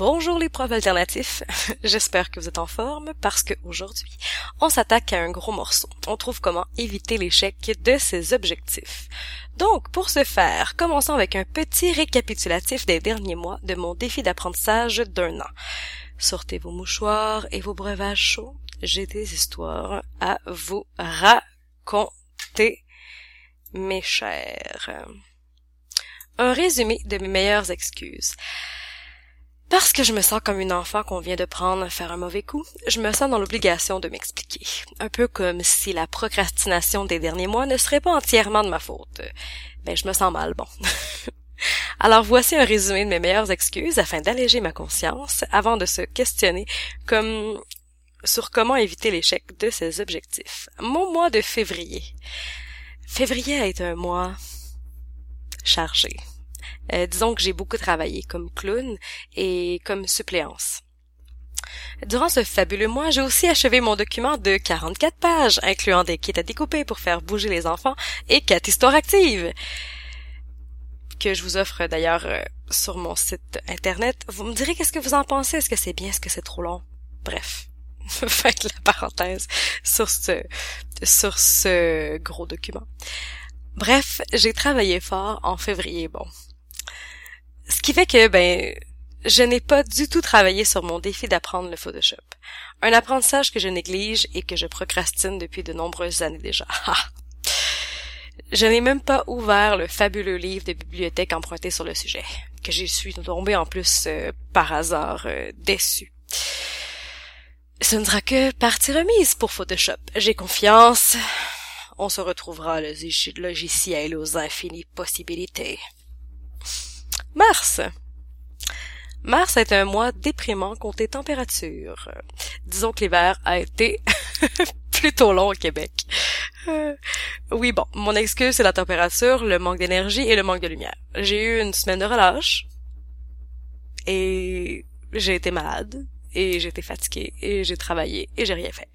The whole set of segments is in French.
Bonjour les profs alternatifs, j'espère que vous êtes en forme parce qu'aujourd'hui, on s'attaque à un gros morceau. On trouve comment éviter l'échec de ses objectifs. Donc, pour ce faire, commençons avec un petit récapitulatif des derniers mois de mon défi d'apprentissage d'un an. Sortez vos mouchoirs et vos breuvages chauds. J'ai des histoires à vous raconter, mes chers. Un résumé de mes meilleures excuses. Parce que je me sens comme une enfant qu'on vient de prendre faire un mauvais coup, je me sens dans l'obligation de m'expliquer. Un peu comme si la procrastination des derniers mois ne serait pas entièrement de ma faute. Ben, je me sens mal, bon. Alors voici un résumé de mes meilleures excuses afin d'alléger ma conscience avant de se questionner comme sur comment éviter l'échec de ses objectifs. Mon mois de février. Février a été un mois chargé. Euh, disons que j'ai beaucoup travaillé comme clown et comme suppléance. Durant ce fabuleux mois, j'ai aussi achevé mon document de 44 pages, incluant des kits à découper pour faire bouger les enfants et quatre histoires actives que je vous offre d'ailleurs euh, sur mon site internet. Vous me direz qu'est-ce que vous en pensez? Est-ce que c'est bien? Est-ce que c'est trop long? Bref. Faites la parenthèse sur ce, sur ce gros document. Bref, j'ai travaillé fort en février, bon. Ce qui fait que, ben, je n'ai pas du tout travaillé sur mon défi d'apprendre le Photoshop. Un apprentissage que je néglige et que je procrastine depuis de nombreuses années déjà. je n'ai même pas ouvert le fabuleux livre de bibliothèque emprunté sur le sujet, que j'y suis tombé en plus euh, par hasard euh. Ce ne sera que partie remise pour Photoshop. J'ai confiance. On se retrouvera le logiciel aux infinies possibilités. Mars. Mars est un mois déprimant côté température. Disons que l'hiver a été plutôt long au Québec. Euh, oui, bon, mon excuse c'est la température, le manque d'énergie et le manque de lumière. J'ai eu une semaine de relâche et j'ai été malade et été fatiguée et j'ai travaillé et j'ai rien fait.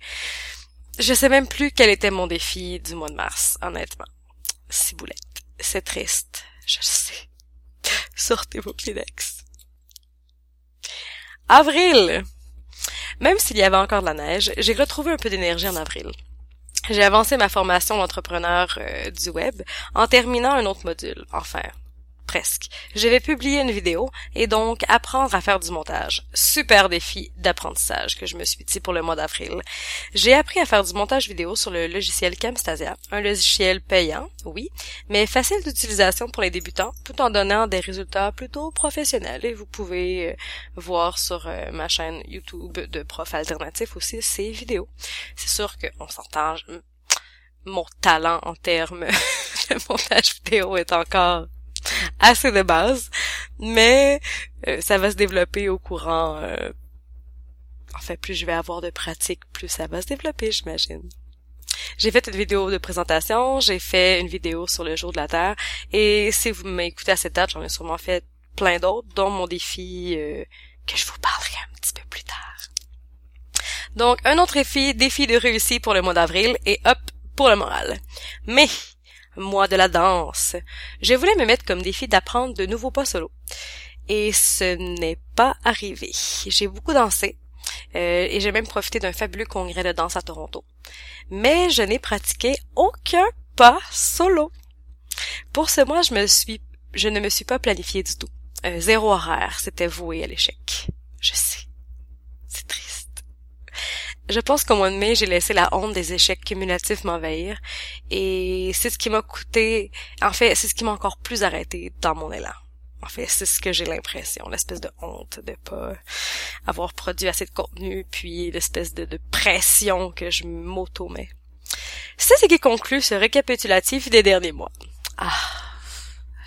Je sais même plus quel était mon défi du mois de mars, honnêtement. Ciboulette. C'est triste, je le sais. Sortez vos Kleenex. Avril. Même s'il y avait encore de la neige, j'ai retrouvé un peu d'énergie en avril. J'ai avancé ma formation d'entrepreneur euh, du web en terminant un autre module, enfin, presque. Je vais publier une vidéo et donc apprendre à faire du montage. Super défi d'apprentissage que je me suis dit pour le mois d'avril. J'ai appris à faire du montage vidéo sur le logiciel Camstasia, un logiciel payant, oui, mais facile d'utilisation pour les débutants, tout en donnant des résultats plutôt professionnels. Et vous pouvez euh, voir sur euh, ma chaîne YouTube de prof alternatif aussi ces vidéos. C'est sûr qu'on s'entend mon talent en termes de montage vidéo est encore assez de base, mais euh, ça va se développer au courant. Euh, en fait, plus je vais avoir de pratique, plus ça va se développer, j'imagine. J'ai fait une vidéo de présentation, j'ai fait une vidéo sur le jour de la Terre, et si vous m'écoutez à cette date, j'en ai sûrement fait plein d'autres, dont mon défi euh, que je vous parlerai un petit peu plus tard. Donc, un autre défi, défi de réussir pour le mois d'avril, et hop, pour le moral. Mais, moi de la danse. Je voulais me mettre comme défi d'apprendre de nouveaux pas solo. Et ce n'est pas arrivé. J'ai beaucoup dansé. Euh, et j'ai même profité d'un fabuleux congrès de danse à Toronto. Mais je n'ai pratiqué aucun pas solo. Pour ce mois, je ne me suis pas planifié du tout. Euh, zéro horaire, c'était voué à l'échec. Je sais. C'est triste. Je pense qu'au mois de mai, j'ai laissé la honte des échecs cumulatifs m'envahir et c'est ce qui m'a coûté, en fait, c'est ce qui m'a encore plus arrêté dans mon élan. En fait, c'est ce que j'ai l'impression, l'espèce de honte de pas avoir produit assez de contenu, puis l'espèce de, pression que je m'auto-mets. C'est ce qui conclut ce récapitulatif des derniers mois. Ah,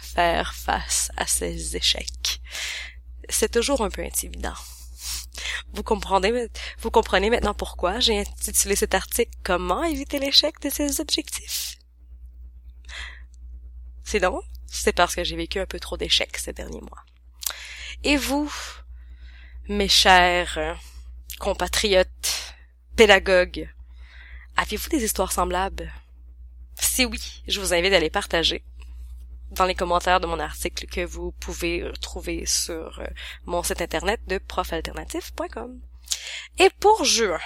faire face à ces échecs. C'est toujours un peu intimidant. Vous comprenez, vous comprenez maintenant pourquoi j'ai intitulé cet article Comment éviter l'échec de ses objectifs? C'est donc, c'est parce que j'ai vécu un peu trop d'échecs ces derniers mois. Et vous, mes chers compatriotes, pédagogues, avez-vous des histoires semblables? Si oui, je vous invite à les partager. Dans les commentaires de mon article que vous pouvez trouver sur euh, mon site internet de profalternatif.com. Et pour juin,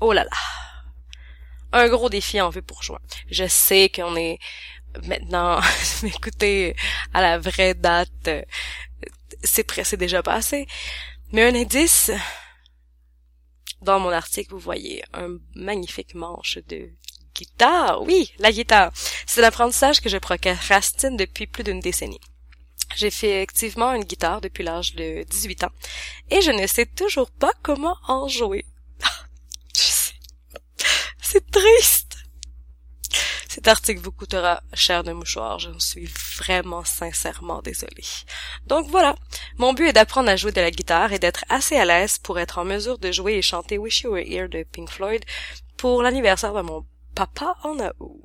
oh là là, un gros défi en vue pour juin. Je sais qu'on est maintenant, écoutez, à la vraie date, euh, c'est c'est déjà passé. Mais un indice, dans mon article, vous voyez un magnifique manche de guitare. Oui, la guitare. C'est l'apprentissage que je procrastine depuis plus d'une décennie. J'ai fait effectivement une guitare depuis l'âge de 18 ans et je ne sais toujours pas comment en jouer. C'est triste. Cet article vous coûtera cher de mouchoir, je suis vraiment sincèrement désolée. Donc voilà, mon but est d'apprendre à jouer de la guitare et d'être assez à l'aise pour être en mesure de jouer et chanter Wish You Were Here de Pink Floyd pour l'anniversaire de mon papa en août.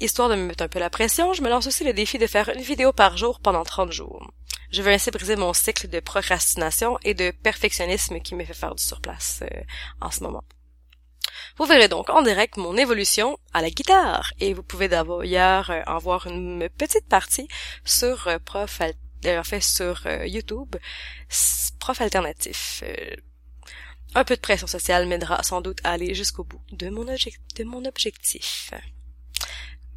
Histoire de me mettre un peu la pression, je me lance aussi le défi de faire une vidéo par jour pendant 30 jours. Je veux ainsi briser mon cycle de procrastination et de perfectionnisme qui me fait faire du surplace euh, en ce moment. Vous verrez donc en direct mon évolution à la guitare et vous pouvez d'ailleurs euh, en voir une petite partie sur euh, Prof en fait sur YouTube Prof Alternatif. Un peu de pression sociale m'aidera sans doute à aller jusqu'au bout de mon, objectif.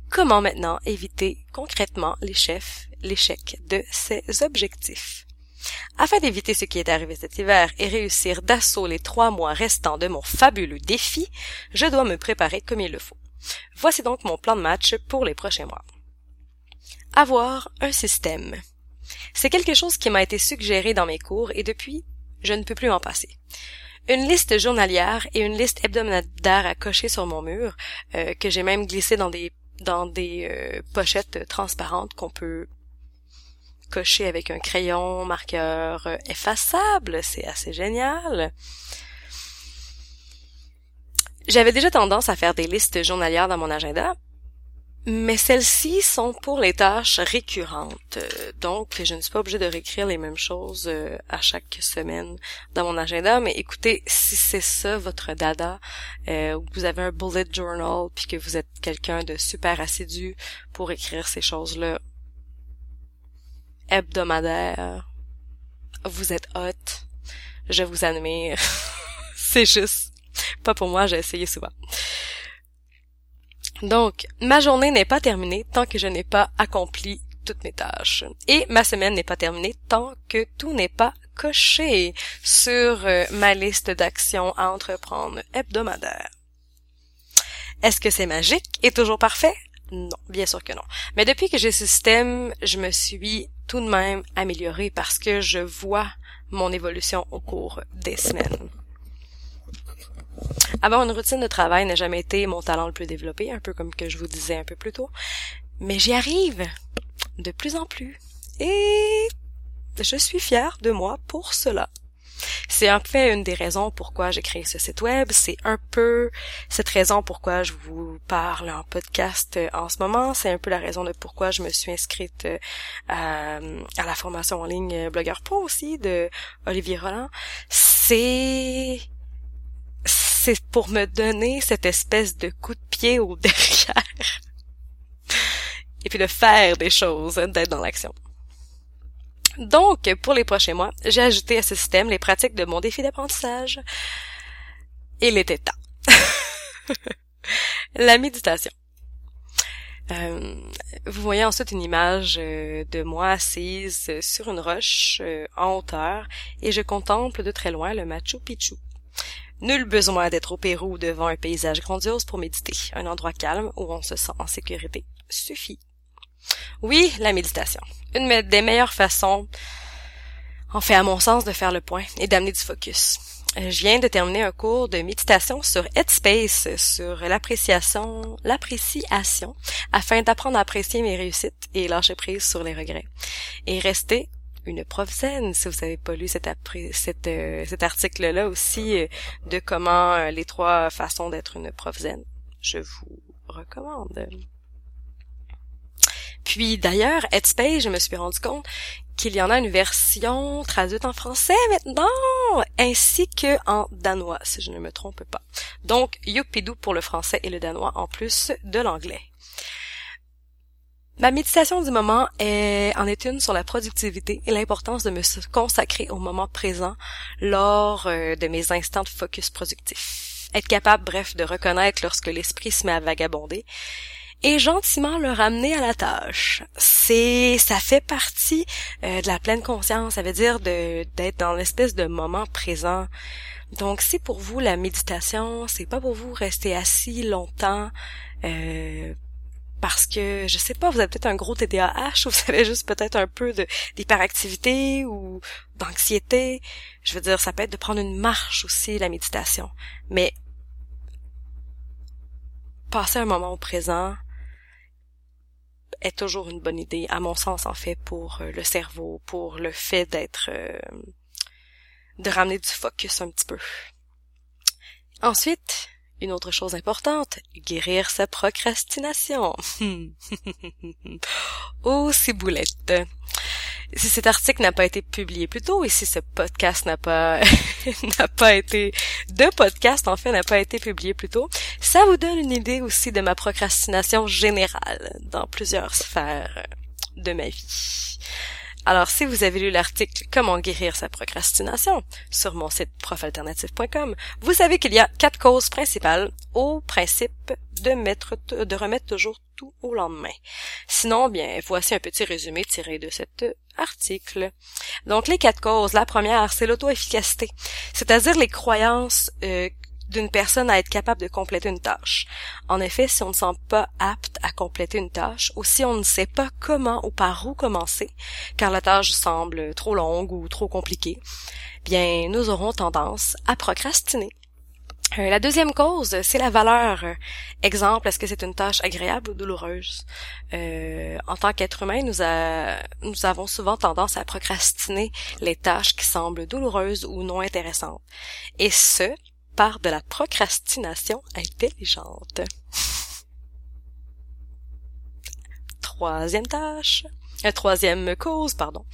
Comment maintenant éviter concrètement l'échec de ces objectifs? Afin d'éviter ce qui est arrivé cet hiver et réussir d'assaut les trois mois restants de mon fabuleux défi, je dois me préparer comme il le faut. Voici donc mon plan de match pour les prochains mois. Avoir un système. C'est quelque chose qui m'a été suggéré dans mes cours et depuis, je ne peux plus m'en passer. Une liste journalière et une liste hebdomadaire à cocher sur mon mur, euh, que j'ai même glissé dans des dans des euh, pochettes transparentes qu'on peut cocher avec un crayon marqueur euh, effaçable. C'est assez génial. J'avais déjà tendance à faire des listes journalières dans mon agenda, mais celles-ci sont pour les tâches récurrentes. Donc, je ne suis pas obligée de réécrire les mêmes choses euh, à chaque semaine dans mon agenda. Mais écoutez, si c'est ça votre dada, euh, ou vous avez un bullet journal, puis que vous êtes quelqu'un de super assidu pour écrire ces choses-là hebdomadaire, vous êtes hot, je vous admire. c'est juste pas pour moi, j'ai essayé souvent. Donc, ma journée n'est pas terminée tant que je n'ai pas accompli toutes mes tâches. Et ma semaine n'est pas terminée tant que tout n'est pas coché sur euh, ma liste d'actions à entreprendre hebdomadaire. Est-ce que c'est magique et toujours parfait? Non, bien sûr que non. Mais depuis que j'ai ce système, je me suis tout de même améliorée parce que je vois mon évolution au cours des semaines. Avoir une routine de travail n'a jamais été mon talent le plus développé, un peu comme que je vous disais un peu plus tôt. Mais j'y arrive de plus en plus. Et je suis fière de moi pour cela. C'est en fait une des raisons pourquoi j'ai créé ce site web. C'est un peu cette raison pourquoi je vous parle en podcast en ce moment. C'est un peu la raison de pourquoi je me suis inscrite à, à la formation en ligne Blogueur Pro aussi de Olivier Roland. C'est c'est pour me donner cette espèce de coup de pied au derrière. Et puis de faire des choses, d'être dans l'action. Donc, pour les prochains mois, j'ai ajouté à ce système les pratiques de mon défi d'apprentissage. Il était temps. La méditation. Euh, vous voyez ensuite une image euh, de moi assise sur une roche euh, en hauteur et je contemple de très loin le Machu Picchu. Nul besoin d'être au Pérou devant un paysage grandiose pour méditer. Un endroit calme où on se sent en sécurité suffit. Oui, la méditation. Une des meilleures façons, en fait à mon sens, de faire le point et d'amener du focus. Euh, je viens de terminer un cours de méditation sur Headspace, sur l'appréciation, l'appréciation, afin d'apprendre à apprécier mes réussites et lâcher prise sur les regrets. Et rester une zen, si vous n'avez pas lu cet, euh, article-là aussi euh, de comment euh, les trois façons d'être une prof zen, je vous recommande. Puis d'ailleurs, Headspace, je me suis rendu compte qu'il y en a une version traduite en français maintenant, ainsi que en danois, si je ne me trompe pas. Donc, Yupidou pour le français et le danois, en plus de l'anglais. Ma méditation du moment est, en est une sur la productivité et l'importance de me consacrer au moment présent lors euh, de mes instants de focus productif. Être capable, bref, de reconnaître lorsque l'esprit se met à vagabonder et gentiment le ramener à la tâche. C'est, ça fait partie euh, de la pleine conscience. Ça veut dire de d'être dans l'espèce de moment présent. Donc, c'est pour vous la méditation, c'est pas pour vous rester assis longtemps. Euh, parce que je sais pas, vous avez peut-être un gros TDAH ou vous avez juste peut-être un peu d'hyperactivité ou d'anxiété. Je veux dire, ça peut être de prendre une marche aussi la méditation. Mais passer un moment au présent est toujours une bonne idée, à mon sens en fait, pour euh, le cerveau, pour le fait d'être euh, de ramener du focus un petit peu. Ensuite, une autre chose importante, guérir sa procrastination. oh, ciboulette. Si cet article n'a pas été publié plus tôt et si ce podcast n'a pas n'a pas été de podcast en fait n'a pas été publié plus tôt, ça vous donne une idée aussi de ma procrastination générale dans plusieurs sphères de ma vie. Alors, si vous avez lu l'article Comment guérir sa procrastination sur mon site profalternative.com, vous savez qu'il y a quatre causes principales au principe de mettre, de remettre toujours tout au lendemain. Sinon, bien, voici un petit résumé tiré de cet article. Donc, les quatre causes. La première, c'est l'auto-efficacité, c'est-à-dire les croyances euh, d'une personne à être capable de compléter une tâche. En effet, si on ne sent pas apte à compléter une tâche, ou si on ne sait pas comment ou par où commencer, car la tâche semble trop longue ou trop compliquée, bien, nous aurons tendance à procrastiner. Euh, la deuxième cause, c'est la valeur. Exemple, est-ce que c'est une tâche agréable ou douloureuse? Euh, en tant qu'être humain, nous, nous avons souvent tendance à procrastiner les tâches qui semblent douloureuses ou non intéressantes. Et ce, par de la procrastination intelligente. Troisième tâche, euh, troisième cause, pardon,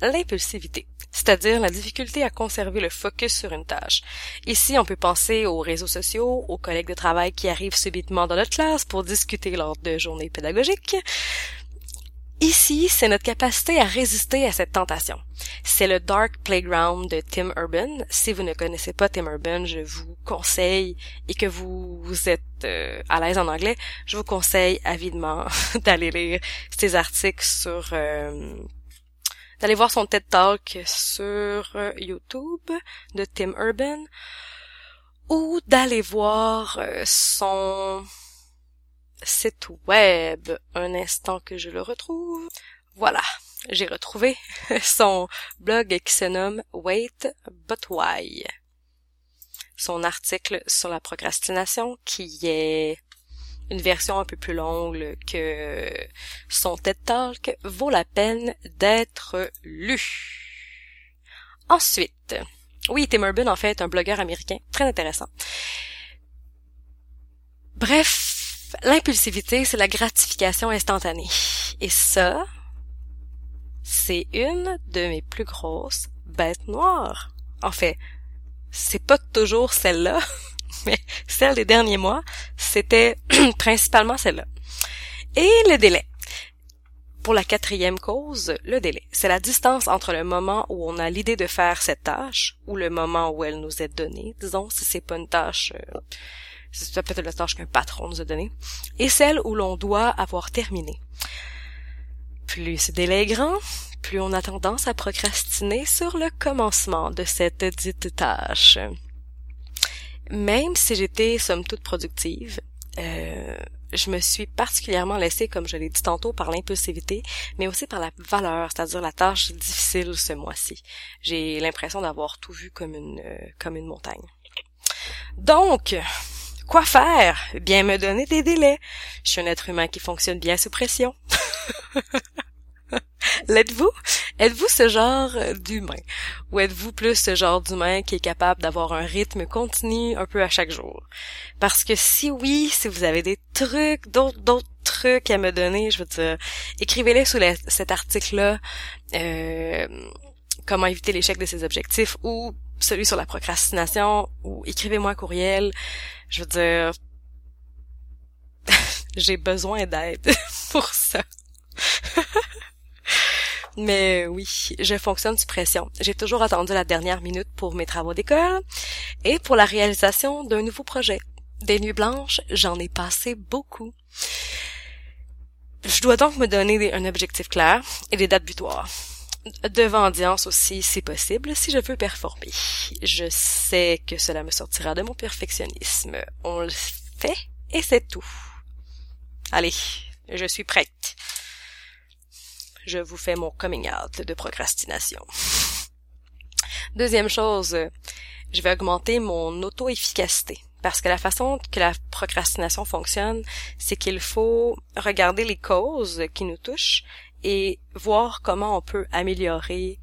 l'impulsivité, c'est-à-dire la difficulté à conserver le focus sur une tâche. Ici, on peut penser aux réseaux sociaux, aux collègues de travail qui arrivent subitement dans notre classe pour discuter lors de journées pédagogiques, Ici, c'est notre capacité à résister à cette tentation. C'est le Dark Playground de Tim Urban. Si vous ne connaissez pas Tim Urban, je vous conseille, et que vous, êtes euh, à l'aise en anglais, je vous conseille avidement d'aller lire ses articles sur... Euh, d'aller voir son TED Talk sur euh, YouTube de Tim Urban ou d'aller voir son site web. Un instant que je le retrouve. Voilà, j'ai retrouvé son blog qui se nomme Wait But Why. Son article sur la procrastination qui est une version un peu plus longue que son TED Talk vaut la peine d'être lu. Ensuite, oui, Tim Urban en fait est un blogueur américain très intéressant. Bref, l'impulsivité, c'est la gratification instantanée. Et ça, c'est une de mes plus grosses bêtes noires. En fait, c'est pas toujours celle-là, mais celle des derniers mois, c'était principalement celle-là. Et le délai. Pour la quatrième cause, le délai. C'est la distance entre le moment où on a l'idée de faire cette tâche ou le moment où elle nous est donnée. Disons, si c'est pas une tâche euh, c'est peut-être la tâche qu'un patron nous a donnée, et celle où l'on doit avoir terminé. Plus ce délai plus on a tendance à procrastiner sur le commencement de cette dite tâche. Même si j'étais somme toute productive, euh, je me suis particulièrement laissée, comme je l'ai dit tantôt, par l'impulsivité, mais aussi par la valeur, c'est-à-dire la tâche difficile ce mois-ci. J'ai l'impression d'avoir tout vu comme une euh, comme une montagne. Donc, Quoi faire? Bien me donner des délais. Je suis un être humain qui fonctionne bien sous pression. L'êtes-vous? Êtes-vous ce genre d'humain? Ou êtes-vous plus ce genre d'humain qui est capable d'avoir un rythme continu un peu à chaque jour? Parce que si oui, si vous avez des trucs, d'autres, d'autres trucs à me donner, je veux dire, écrivez-les sous cet article-là, euh, comment éviter l'échec de ses objectifs, ou celui sur la procrastination, ou écrivez-moi un courriel, je veux dire, j'ai besoin d'aide pour ça. Mais oui, je fonctionne sous pression. J'ai toujours attendu la dernière minute pour mes travaux d'école et pour la réalisation d'un nouveau projet. Des nuits blanches, j'en ai passé beaucoup. Je dois donc me donner un objectif clair et des dates butoirs. Devant audience aussi, si possible, si je veux performer. Je sais que cela me sortira de mon perfectionnisme. On le fait et c'est tout. Allez, je suis prête. Je vous fais mon coming out de procrastination. Deuxième chose, je vais augmenter mon auto-efficacité. Parce que la façon que la procrastination fonctionne, c'est qu'il faut regarder les causes qui nous touchent et voir comment on peut améliorer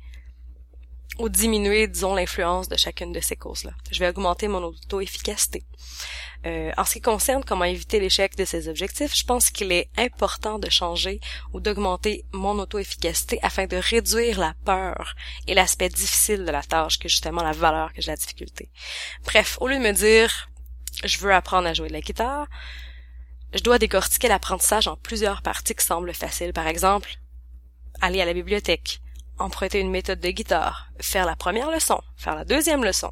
ou diminuer, disons, l'influence de chacune de ces causes-là. Je vais augmenter mon auto-efficacité. Euh, en ce qui concerne comment éviter l'échec de ces objectifs, je pense qu'il est important de changer ou d'augmenter mon auto-efficacité afin de réduire la peur et l'aspect difficile de la tâche, que justement la valeur que j'ai la difficulté. Bref, au lieu de me dire je veux apprendre à jouer de la guitare, je dois décortiquer l'apprentissage en plusieurs parties qui semblent faciles. Par exemple, aller à la bibliothèque, emprunter une méthode de guitare, faire la première leçon, faire la deuxième leçon,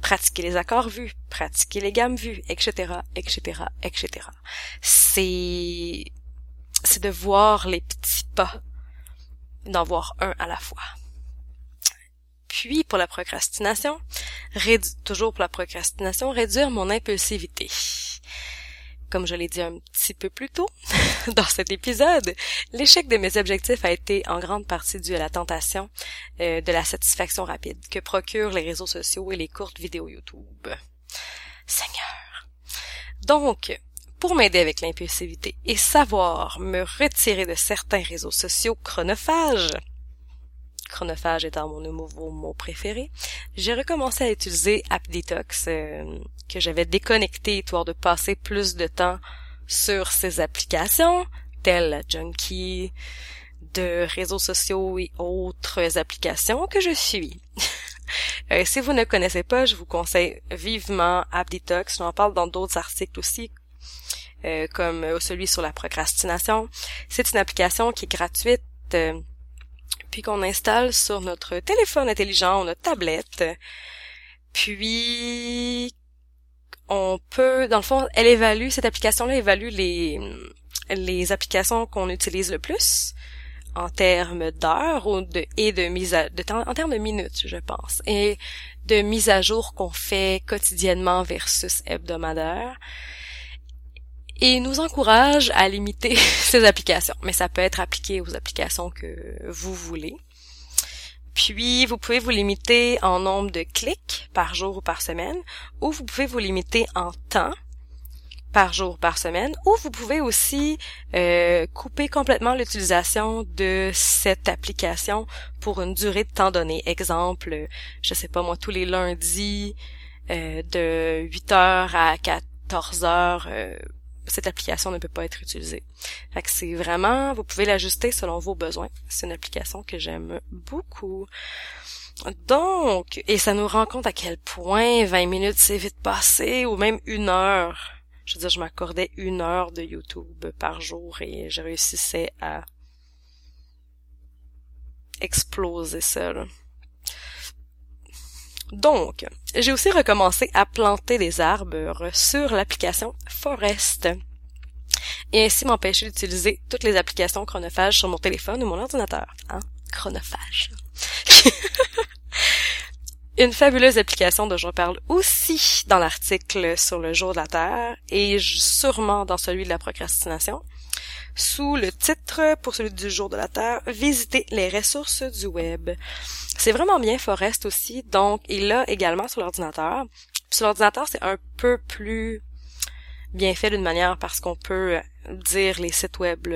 pratiquer les accords vus, pratiquer les gammes vues, etc., etc., etc. C'est, c'est de voir les petits pas, d'en voir un à la fois. Puis, pour la procrastination, toujours pour la procrastination, réduire mon impulsivité. Comme je l'ai dit un petit peu plus tôt dans cet épisode, l'échec de mes objectifs a été en grande partie dû à la tentation euh, de la satisfaction rapide que procurent les réseaux sociaux et les courtes vidéos YouTube. Seigneur. Donc, pour m'aider avec l'impulsivité et savoir me retirer de certains réseaux sociaux chronophages, chronophage étant mon nouveau mot préféré, j'ai recommencé à utiliser AppDetox euh, que j'avais déconnecté histoire de passer plus de temps sur ces applications, telles Junkie, de réseaux sociaux et autres applications que je suis. euh, si vous ne connaissez pas, je vous conseille vivement AppDetox. J'en parle dans d'autres articles aussi, euh, comme celui sur la procrastination. C'est une application qui est gratuite. Euh, puis qu'on installe sur notre téléphone intelligent ou notre tablette. Puis on peut, dans le fond, elle évalue, cette application-là évalue les, les applications qu'on utilise le plus en termes d'heures ou de, et de mise à, en termes de minutes, je pense, et de mise à jour qu'on fait quotidiennement versus hebdomadaire et nous encourage à limiter ces applications. Mais ça peut être appliqué aux applications que vous voulez. Puis, vous pouvez vous limiter en nombre de clics par jour ou par semaine, ou vous pouvez vous limiter en temps par jour ou par semaine, ou vous pouvez aussi euh, couper complètement l'utilisation de cette application pour une durée de temps donnée. Exemple, je sais pas moi, tous les lundis euh, de 8h à 14h cette application ne peut pas être utilisée. C'est vraiment, vous pouvez l'ajuster selon vos besoins. C'est une application que j'aime beaucoup. Donc, et ça nous rend compte à quel point 20 minutes c'est vite passé, ou même une heure. Je veux dire, je m'accordais une heure de YouTube par jour et je réussissais à exploser ça. Donc, j'ai aussi recommencé à planter des arbres sur l'application Forest et ainsi m'empêcher d'utiliser toutes les applications chronophages sur mon téléphone ou mon ordinateur. Hein? Chronophage. Une fabuleuse application dont je parle aussi dans l'article sur le jour de la Terre et sûrement dans celui de la procrastination. Sous le titre, pour celui du jour de la Terre, visiter les ressources du web. C'est vraiment bien Forest aussi, donc il l'a également sur l'ordinateur. Sur l'ordinateur, c'est un peu plus bien fait d'une manière parce qu'on peut dire les sites web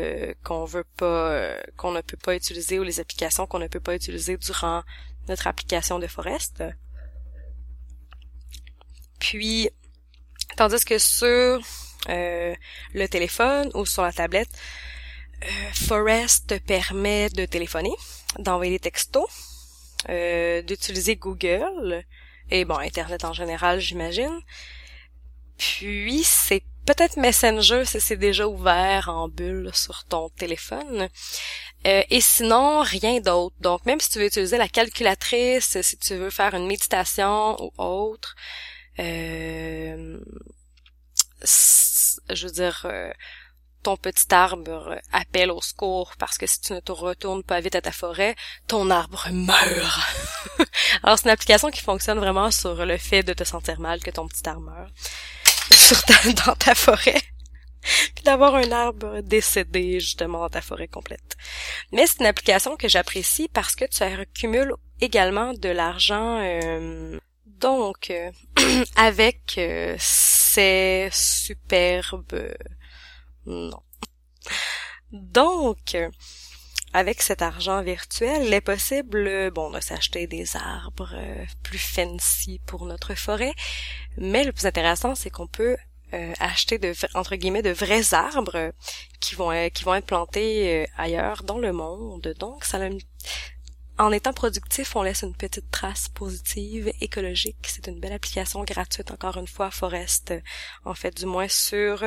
qu'on veut pas qu'on ne peut pas utiliser ou les applications qu'on ne peut pas utiliser durant notre application de Forest. Puis tandis que sur euh, le téléphone ou sur la tablette, euh, Forest permet de téléphoner, d'envoyer des textos, euh, d'utiliser Google et bon Internet en général, j'imagine. Puis c'est peut-être Messenger si c'est déjà ouvert en bulle sur ton téléphone. Euh, et sinon, rien d'autre. Donc, même si tu veux utiliser la calculatrice, si tu veux faire une méditation ou autre, euh, je veux dire, euh, ton petit arbre appelle au secours parce que si tu ne te retournes pas vite à ta forêt, ton arbre meurt. Alors c'est une application qui fonctionne vraiment sur le fait de te sentir mal que ton petit arbre meurt sur dans ta forêt. Puis d'avoir un arbre décédé justement dans ta forêt complète. Mais c'est une application que j'apprécie parce que tu accumules également de l'argent euh, donc euh, avec euh, ces superbes non. Donc, avec cet argent virtuel, il est possible, bon, de s'acheter des arbres euh, plus fancy pour notre forêt, mais le plus intéressant, c'est qu'on peut euh, acheter de entre guillemets de vrais arbres qui vont euh, qui vont être plantés ailleurs dans le monde. Donc, ça en étant productif, on laisse une petite trace positive, écologique. C'est une belle application gratuite, encore une fois, Forest, en fait, du moins sur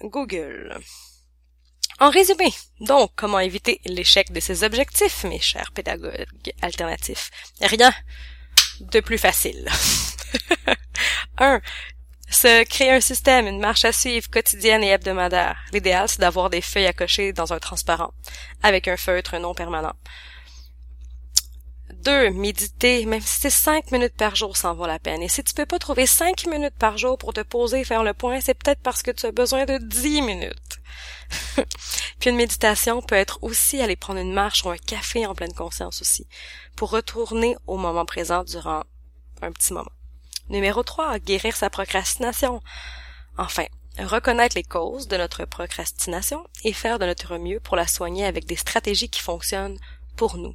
Google. En résumé, donc, comment éviter l'échec de ses objectifs, mes chers pédagogues alternatifs? Rien de plus facile. 1. Se créer un système, une marche à suivre quotidienne et hebdomadaire. L'idéal, c'est d'avoir des feuilles à cocher dans un transparent, avec un feutre non permanent. Deux, méditer, même si c'est cinq minutes par jour, ça en vaut la peine. Et si tu peux pas trouver cinq minutes par jour pour te poser et faire le point, c'est peut-être parce que tu as besoin de dix minutes. Puis une méditation peut être aussi aller prendre une marche ou un café en pleine conscience aussi, pour retourner au moment présent durant un petit moment. Numéro 3, guérir sa procrastination. Enfin, reconnaître les causes de notre procrastination et faire de notre mieux pour la soigner avec des stratégies qui fonctionnent pour nous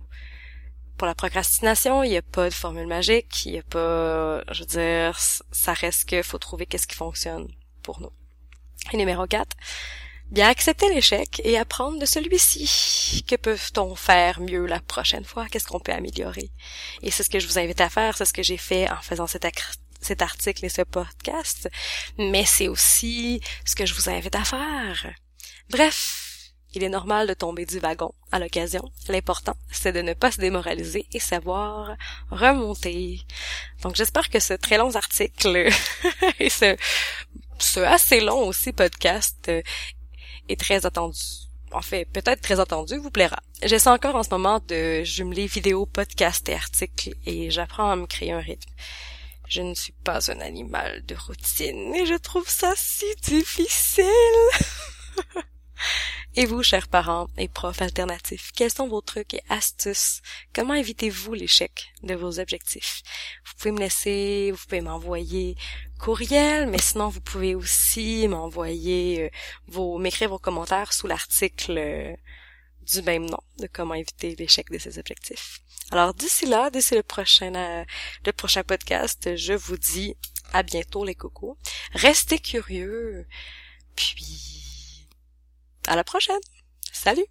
pour la procrastination, il n'y a pas de formule magique, il n'y a pas, je veux dire, ça reste que faut trouver qu'est-ce qui fonctionne pour nous. Et numéro 4, bien accepter l'échec et apprendre de celui-ci. Que peut-on faire mieux la prochaine fois? Qu'est-ce qu'on peut améliorer? Et c'est ce que je vous invite à faire, c'est ce que j'ai fait en faisant cet, article et ce podcast, mais c'est aussi ce que je vous invite à faire. Bref, il est normal de tomber du wagon à l'occasion. L'important, c'est de ne pas se démoraliser et savoir remonter. Donc j'espère que ce très long article et ce, assez long aussi podcast est très attendu. En fait, peut-être très attendu, vous plaira. J'essaie encore en ce moment de jumeler vidéo, podcast et articles et j'apprends à me créer un rythme. Je ne suis pas un animal de routine et je trouve ça si difficile. Et vous, chers parents et profs alternatifs, quels sont vos trucs et astuces? Comment évitez-vous l'échec de vos objectifs? Vous pouvez me laisser, vous pouvez m'envoyer courriel, mais sinon vous pouvez aussi m'envoyer euh, vos, m'écrire vos commentaires sous l'article euh, du même nom de comment éviter l'échec de ses objectifs. Alors d'ici là, d'ici le prochain euh, le prochain podcast, je vous dis à bientôt les cocos. Restez curieux. Puis à la prochaine. Salut